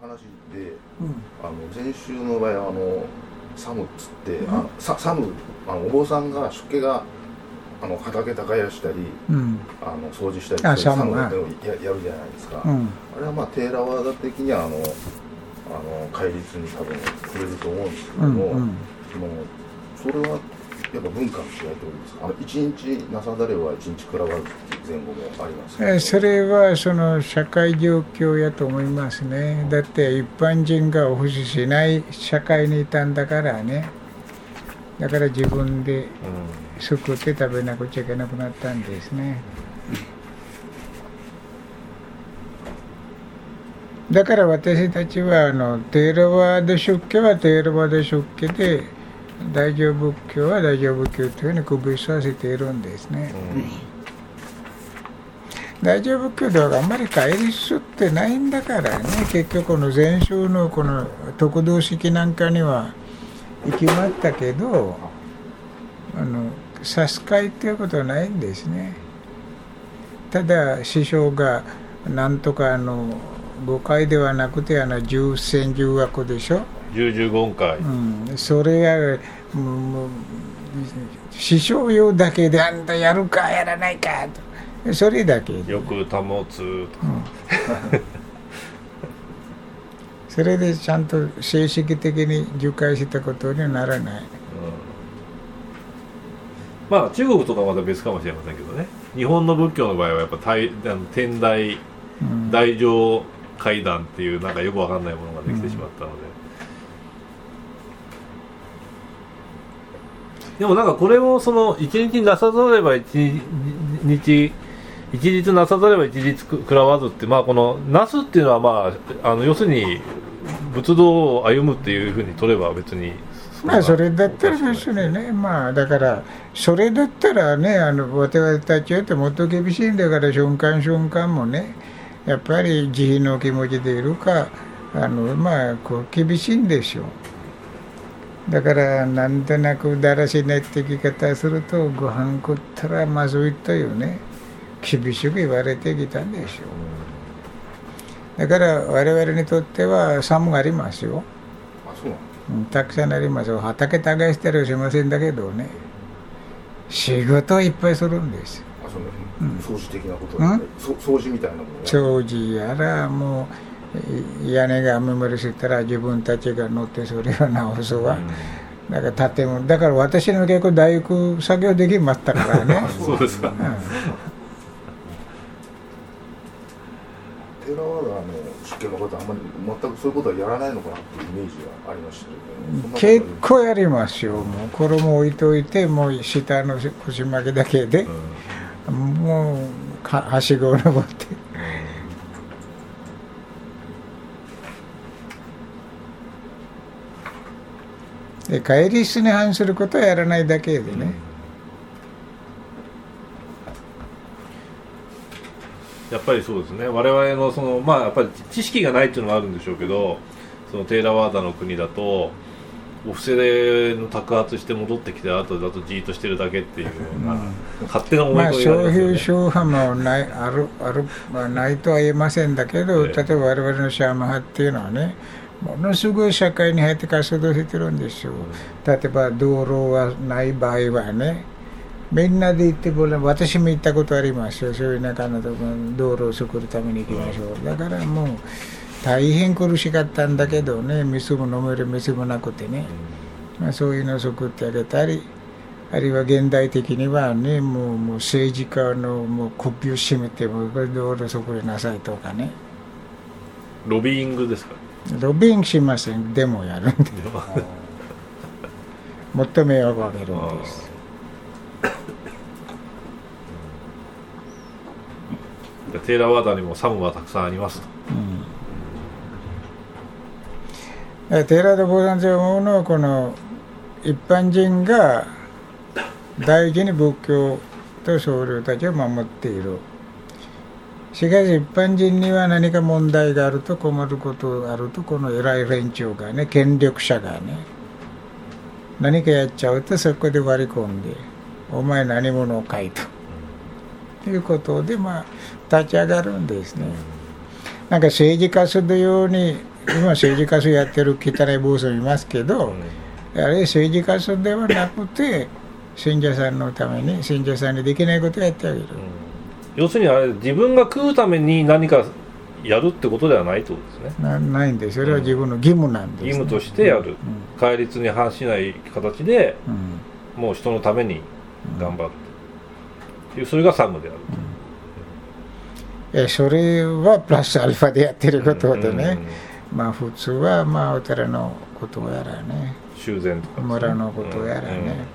話で、あの禅宗の場合はあのサムっつって、あのササムあのお坊さんが出家があの畑耕したり、うん。あの掃除したりあそういうサムサムをややるじゃないですか、うん。あれはまあテーラワーダ的にはあのあの戒律に多分触れると思うんですけども、うんうん。そのそれはやっぱ文化の違いとですか？あの一日なさだれは一日食らわずっていう前後もありますそれはその社会状況やと思いますね。だって一般人が保守しない社会にいたんだからね。だから自分で作って食べなくちゃいけなくなったんですね。だから私たちはあのテーラワード出家はテーラワード出家で大乗仏教は大乗仏教というふうに区別させているんですね、大乗仏教ではあんまり戒律ってないんだからね。結局この禅宗のこの特道式なんかには決まったけどあの差し替えっていうことはないんですね。ただ師匠がなんとかあの誤解ではなくてあの十戦十悪でしょ。十十言会、うん、それがもう師匠用だけであんたやるかやらないかと。それだけで。よく保つとか、それでちゃんと正式的に受戒したことにはならない。まあ中国とかはまた別かもしれませんけどね。日本の仏教の場合はやっぱ大あの天台うん。大乗会談っていうなんかよくわかんないものができてしまったので、でもなんかこれもその一日なさざれば一日一日なさざれば一日食らわずってまあこのなすっていうのはまああの要するに仏道を歩むっていうふうに取れば別にまあそれだったら別にねまあだからそれだったらねあの私たちよってもっと厳しいんだから瞬間瞬間もねやっぱり慈悲の気持ちでいるかあのまあこう厳しいんでしょう。だからなんとなくだらしないって生き方するとご飯食ったらまずいというね厳しく言われてきたんでしょう。だから我々にとっては寒がありますよ。あそうたくさんありますよ。畑耕したりはしませんだけどね仕事はいっぱいするんです。あその、うん。掃除的なことだったり、そ掃除みたいなもの掃除やらもうい屋根が雨漏りしたら自分たちが乗ってそれを直すわ、だから建物。だから私の結構大工作業できましたからね、そうですか。うん。テーラワーダーの出家の方あんまり全くそういうことはやらないのかなっていうイメージがありましたけど、そんなことは。結構やりますよ。もう衣置いといてもう下の腰巻きだけでもうかはしごを登ってで帰り質に反することはやらないだけでね、やっぱりそうですね。我々のそのまあやっぱり知識がないっていうのもあるんでしょうけどそのテーラワーダの国だとお布施の托発して戻ってきて後だとじーっとしてるだけっていうような、勝手な思いまあ込みがありそういうますよね、宗派もないあるある、まあ、ないとは言えませんだけど、ええ。例えば我々のシャーマ派っていうのはねものすごい社会に入って活動してるんですよ、例えば道路がない場合はねみんなで行ってもらう私も行ったことありますよ。そういう中のとこ道路を作るために行きましょう。だからもう大変苦しかったんだけどね水も飲める水もなくてね、まあ、そういうのを作ってあげたりあるいは現代的にはねもうもう政治家のもう首を絞めてこれ道路作りなさいとかね。ロビーングですか？ロビングしません。デモやるんで もっと迷惑をかけるんです。でテーラワーダにもサムはたくさんありますと。うん、テーラード坊さんと思うのはこの一般人が大事に仏教と僧侶たちを守っているしかし一般人には何か問題があると困ることがあるとこの偉い連中がね権力者がね何かやっちゃうとそこで割り込んで「お前何者かい」とということでまあ立ち上がるんですね。なんか政治活動用に今政治家やってる汚い坊主もいますけど、あれ政治家ではなくて信者さんのために信者さんにできないことをやってあげる、要するにあれ自分が食うために何かやるってことではないってことですね。なないんです。それは自分の義務なんです、ね、義務としてやる、戒律に反しない形で、うん。もう人のために頑張るっていう。それがサムであるえそれはプラスアルファでやってることでね、まあ普通はまあお寺のことやらね。修繕とかね。村のことやらね、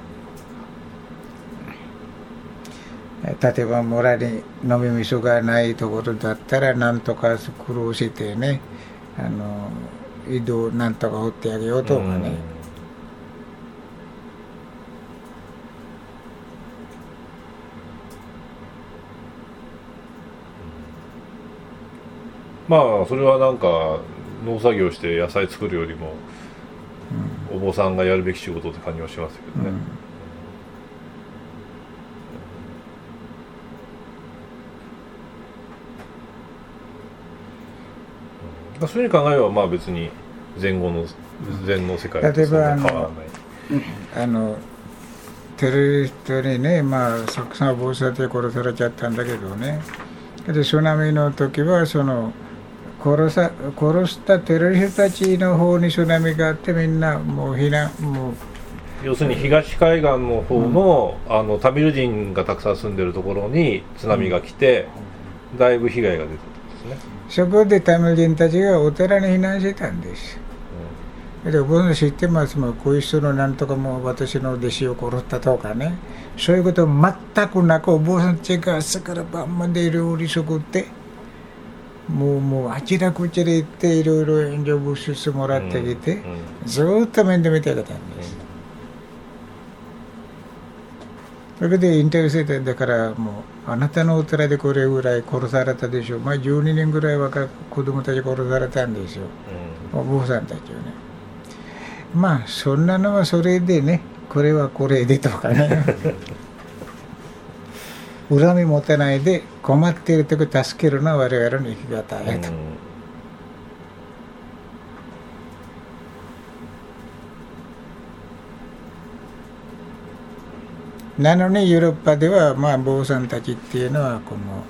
例えば村に飲み水がないところだったらなんとか苦労してねあの井戸なんとか掘ってあげようとかね、まあそれはなんか農作業して野菜作るよりも、お坊さんがやるべき仕事って感じはしますけどね、まあそういうふうに考えればまあ別に前後の禅の世界とそんな変わらない。あのテロリストにねまあたくさん暴殺で殺されちゃったんだけどね。で津波の時はその殺さ殺したテロリストたちの方に津波があってみんなもう避難もう要するに東海岸の方の,、あのタミル人がたくさん住んでるところに津波が来て、だいぶ被害が出たんですね、そこでタミル人たちがお寺に避難してたんです。で僕の知ってます？もんこういう人のなんとかもう私の弟子を殺ったとかね。そういうこと全くなくお坊さんたちが朝から晩まで料理作ってもうもうあちらこちら行っていろいろ援助物質もらってきて、ずーっと面倒見てあげたんです、それでインタビューしてだからもうあなたのお寺でこれぐらい殺されたでしょう。まあ12人ぐらい若い子供たち殺されたんですよ。お坊さんたちをね。まあそんなのはそれでねこれはこれでとかね。恨み持たないで困っている時助けるのは我々の生き方やと、なのにヨーロッパではまあ坊さんたちっていうのはこの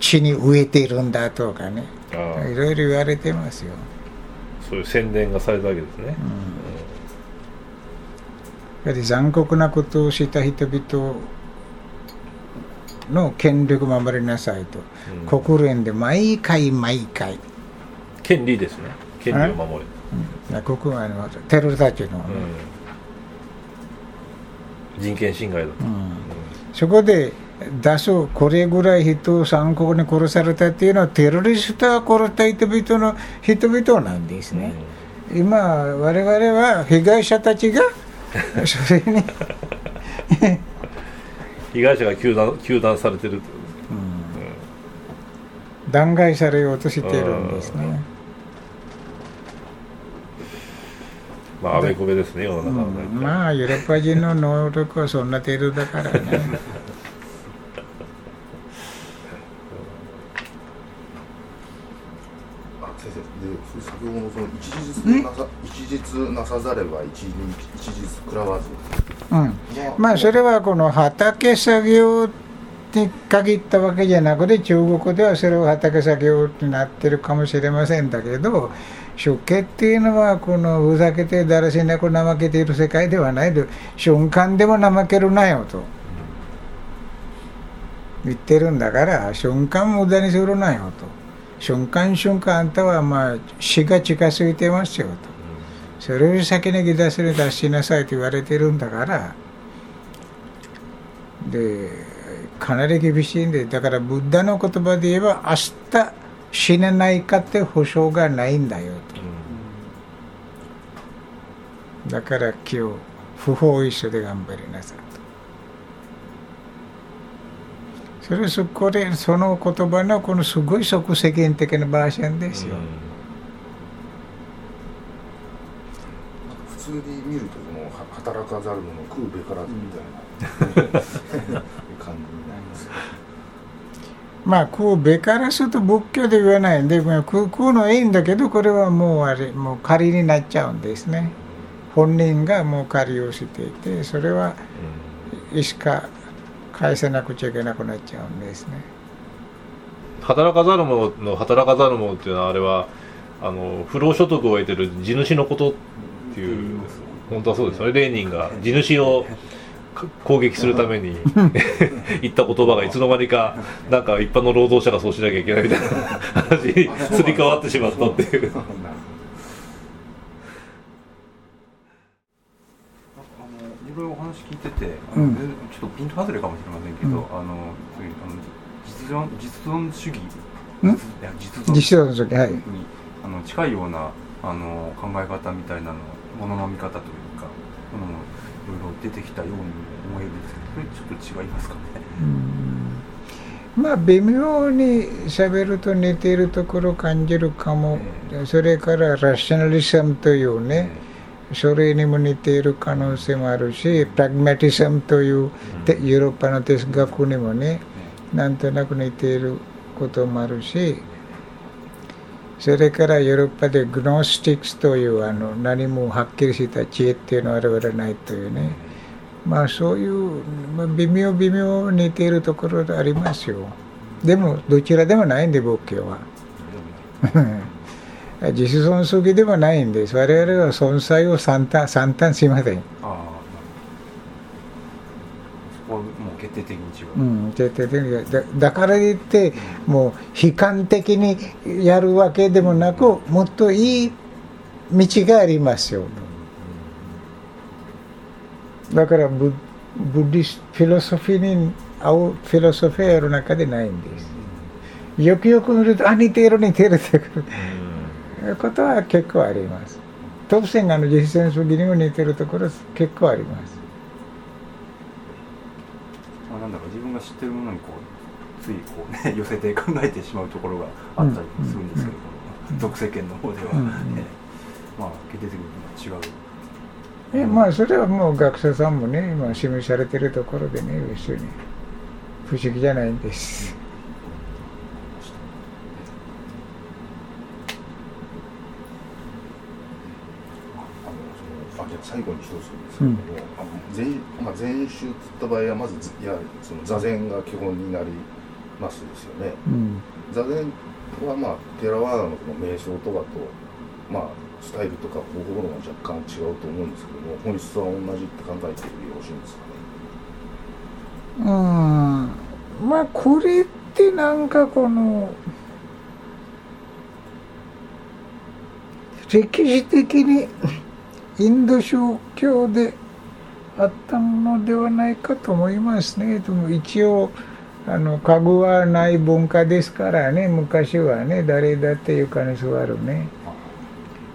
地に植えているんだとかね。いろいろ言われてますよ、そういう宣伝がされたわけですね、やはり残酷なことをした人々の権力を守りなさいと、うん。国連で毎回毎回、権利ですね。権利を守れ、うん、国あのテロたちの、うん人権侵害だと、うん。そこで出すこれぐらい人を残酷に殺されたっていうのはテロリストが殺した人々の人々なんですね、今我々は被害者たちが それに被害者が糾弾糾弾されてると。弾劾されようとしているんですね。まああべこべですね世の中うのんまあヨーロッパ人の能力はそんな程度だからね。あ先生で先ほどのその一日なさ一日なさざれば一日一日食らわず。うん、まあそれはこの畑作業に限ったわけじゃなくて中国ではそれは畑作業になってるかもしれませんだけど出家っていうのはこのふざけてだらしなく怠けている世界ではないで瞬間でも怠けるなよと。言ってるんだから瞬間無駄にするなよと。瞬間瞬間あんたはまあ死が近づいてますよと。それより先に出せる出しなさいと言われてるんだから。でかなり厳しいんでだからブッダの言葉で言えば明日死ねないかって保証がないんだよと。だから今日不法一緒で頑張りなさいと。それそこでその言葉のこのすごい即世間的なバージョンですよ、普通に見るとそのは働かざる者食うべからずみたいな まあ空べからすると仏教で言わないんで空空のいいんだけどこれはもうあれもう仮になっちゃうんですね。本人がもう仮をしていてそれはいつか返せなくちゃいけなくなっちゃうんですね。働かざる者の働かざる者っていうのはあれはあの不労所得を得てる地主のことっていう本当はそうですよね。レーニンが地主を攻撃するために 言った言葉がいつの間にかなんか一般の労働者がそうしなきゃいけないみたいな話にすり替わってしまったっていう。いろいろお話聞いてて、あの、うん、ちょっとピント外れかもしれませんけど、うん、あの実存実存主義実存主義はい。にあの近いようなあの考え方みたいなのものの見方というろいろ出てきたように思えるんですけどちょっと違いますかね。まあ微妙に喋ると似ているところ感じるかも、えー、それからラッショナリズムというね、えーそれにも似ている可能性もあるしプラグマティズムというヨーロッパの哲学にもねなんとなく似ていることもあるしそれからヨーロッパでグノスティックスというあの何もはっきりした知恵っていうのは現れないというねまあそういう、まあ、微妙微妙似ているところありますよでもどちらでもないんで仏教は。自主損主義ではないんです。我々は存在を算単算単しません。ああ、そこはもう決定的に違う。うん、決定的にだだから言って、もう悲観的にやるわけでもなく、もっといい道がありますよ。だからブブッディスフィロソフィーに合うフィロソフィーやる中でないんです。よくよく見ると、あ、似てる似てるってくる。ことは結構あります。特選がの実践主義にも似てるところ結構あります。まあ、なんだろう自分が知ってるものにこうついこうね寄せて考えてしまうところがあったりするんですけど、うんうん、俗世間の方では、ね、うん、まあ決定的に違う。えまあそれはもう学者さんもね今示されてるところでね一緒に不思議じゃないんです。最後に一つですけども、うん、まあ、禅宗っった場合はまずやその座禅が基本になりますですよね、うん、座禅はまあテラワーダのこの瞑想とかとまあスタイルとか方法論は若干違うと思うんですけども本質は同じって考えてよろしいんですかね？うん。まあこれってなんかこの歴史的にインド宗教であったのではないかと思いますね。でも一応あの家具はない文化ですからね。昔はね誰だって床に座るね。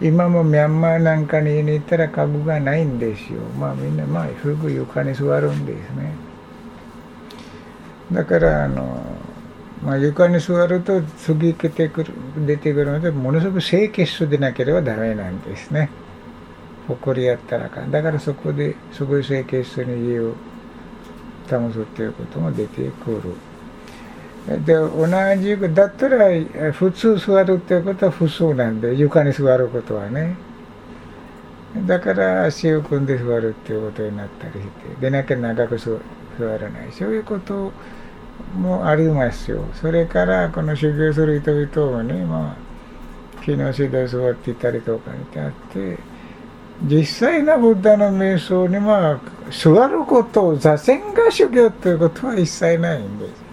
今もミャンマーなんかに行ったら家具がないんですよ。まあみんなまあすぐ床に座るんですね。だからあの、まあ、床に座ると次出てくる出てくるのでものすごく清潔でなければダメなんですね。誇りやったらかだからそこですごい清潔さに家を保つっていうことも出てくる。で同じくだったら普通座るっていうことは普通なんで床に座ることはね。だから足を組んで座るっていうことになったりしてでなきゃ長く座らない。そういうこともありますよ。それからこの修行する人々もねまあ木の下で座っていたりとかにあって実際なブッダの瞑想には座ることを座禅が修行ということは一切ないんです。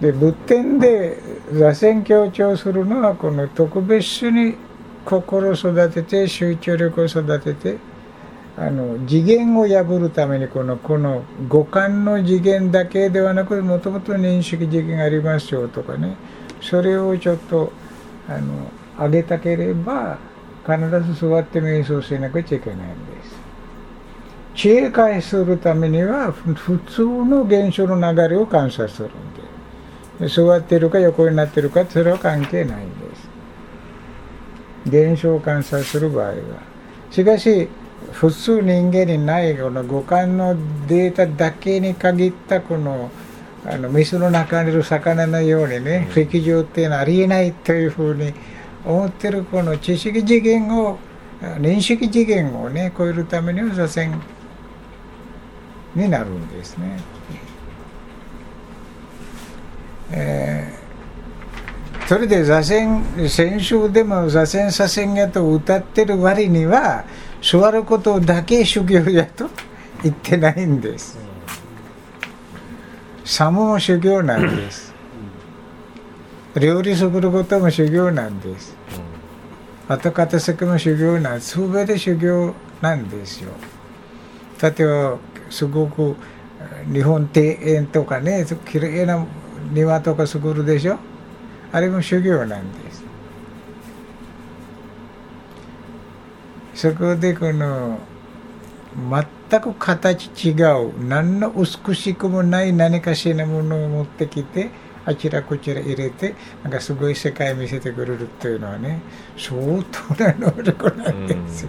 で仏典で座禅強調するのはこの特別に心を育てて集中力を育ててあの次元を破るためにこのこの五感の次元だけではなくもともと認識次元がありますよとかねそれをちょっとあの上げたければ必ず座って瞑想しなくちゃいけないんです。知恵解するためには普通の現象の流れを観察するんで座ってるか横になってるかそれは関係ないんです現象を観察する場合はしかし普通人間にないこの五感のデータだけに限ったこのあの水の中にいる魚のようにね、石上っていうのはありえないというふうに思ってるこの知識次元を認識次元をね超えるためには座禅になるんですね。えー、それで座禅先週でも座禅左遷やと歌ってる割には座ることだけ修行やと 言ってないんです。サムも修行なんです。料理作ることも修行なんです。後片付けも修行なんです。全て修行なんですよ。例えばすごく日本庭園とかねきれいな庭とか作るでしょあれも修行なんですそこでこの全く形違う何の美しくもない何かしらものを持ってきてあちらこちら入れてなんかすごい世界見せてくれるというのはね相当な能力なんですよ。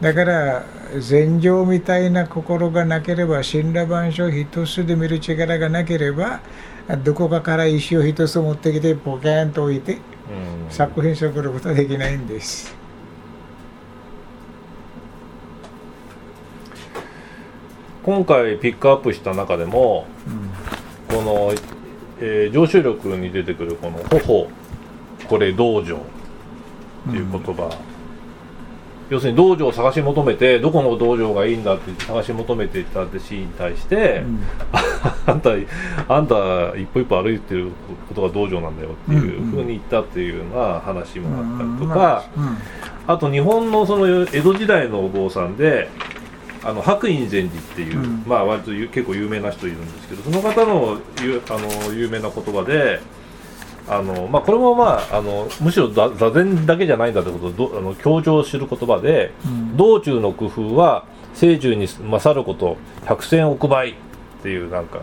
だから禅情みたいな心がなければ神羅万象一つで見る力がなければどこかから石を一つ持ってきてポケーンと置いて作品作ることはできないんです。今回ピックアップした中でも、うん、この、えー、上州力に出てくるこの「頬。これ道場」っていう言葉、うん、要するに道場を探し求めてどこの道場がいいんだって探し求めていた弟子に対して、うん、あんたあんた一歩一歩歩いてることが道場なんだよっていうふうに言ったっていうような話もあったりとか、あと日本のその江戸時代のお坊さんであの白隠禅師っていう、うん、まあ割と結構有名な人いるんですけどその方のあの有名な言葉であの、まあ、これも、まあ、あのむしろ座禅だけじゃないんだということをあの強調する言葉で、うん、道中の工夫は聖中に勝ること百戦億倍っていうなんか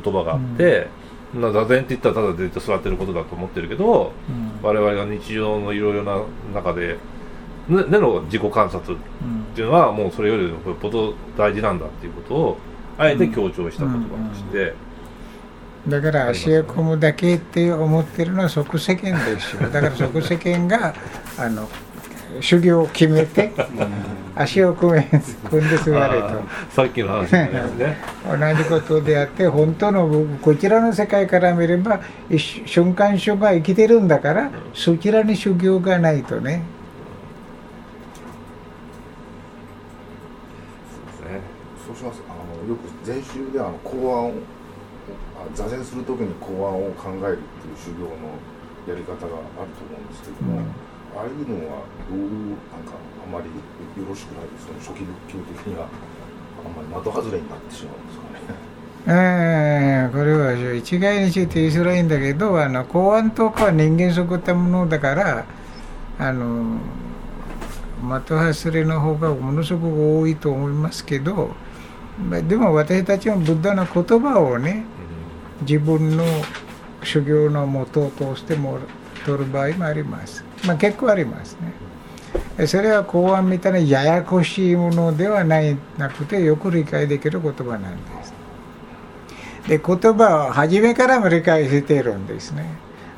言葉があって、うん、座禅って言ったらただずっと座ってることだと思ってるけど、うん、我々が日常のいろいろな中ででの自己観察っていうのはもうそれよりよっぽど大事なんだっていうことをあえて強調した言葉として、だから足を込むだけって思ってるのは即世間ですよ。だから即世間があの修行を決めて足を組め組んで座れと。さっきの話ね。同じことであって本当のこちらの世界から見れば瞬間瞬間生きてるんだからそちらに修行がないとねします。あのよく禅宗であの公案を座禅する時に公案を考えるっていう修行のやり方があると思うんですけども、うん、ああいうのはどうなんかあんまりよろしくないその初期仏教的にはあんまり的外れになってしまうんですかね。えー、これは一概について言いづらいんだけどあの公安とかは人間作ったものだからあの的外れの方がものすごく多いと思いますけどでも私たちはブッダの言葉をね自分の修行のもとを通しても取る場合もあります。まあ、結構ありますね。それは公安みたいなややこしいものではないなくてよく理解できる言葉なんです。で言葉は初めからも理解しているんですね。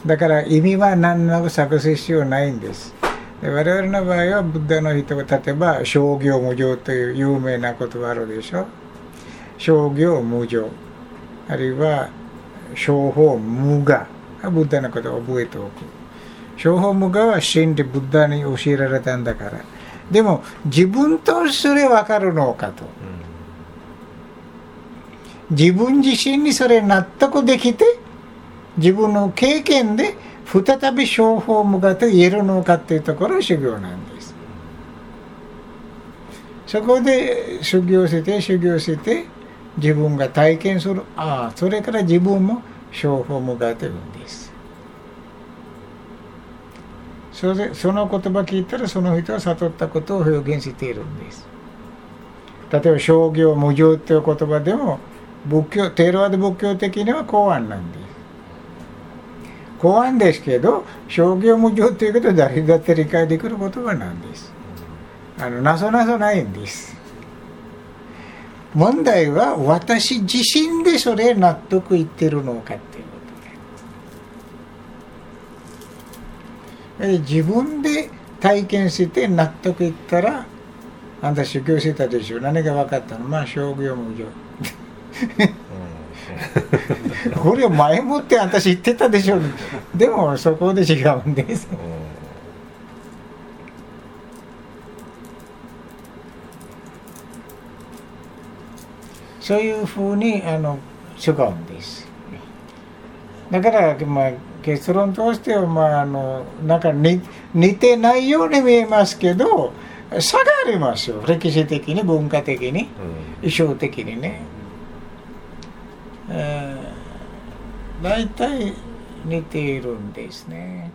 だから意味は何ら作成必要ないんです。で我々の場合はブッダの人が例えば商業無常という有名な言葉あるでしょ？商業無常。あるいは商法無我。ブッダのことを覚えておく。商法無我は真理ブッダに教えられたんだから。でも自分とそれ分かるのかと、自分自身にそれ納得できて自分の経験で再び商法無我と言えるのかっていうところが修行なんです。そこで修行して修行して自分が体験する。ああそれから自分も商法向かってるんです。それその言葉聞いたらその人は悟ったことを表現しているんです。例えば商業無常という言葉でも仏教テーラワード仏教的には公安なんです。公安ですけど商業無常ということは誰だって理解できる言葉なんです。あのなそなそないんです。問題は私自身でそれ納得いってるのかっていうことで自分で体験して納得いったらあんた修行してたでしょ。何が分かったの？まあ商業無常。これを前もって私言ってたでしょでもそこで違うんです、そういうふうにあの違うんです。だから、まあ、結論としては、まあ、あのなんか似似てないように見えますけど差がありますよ。歴史的に文化的に、衣装的にね、えー、大体似ているんですね。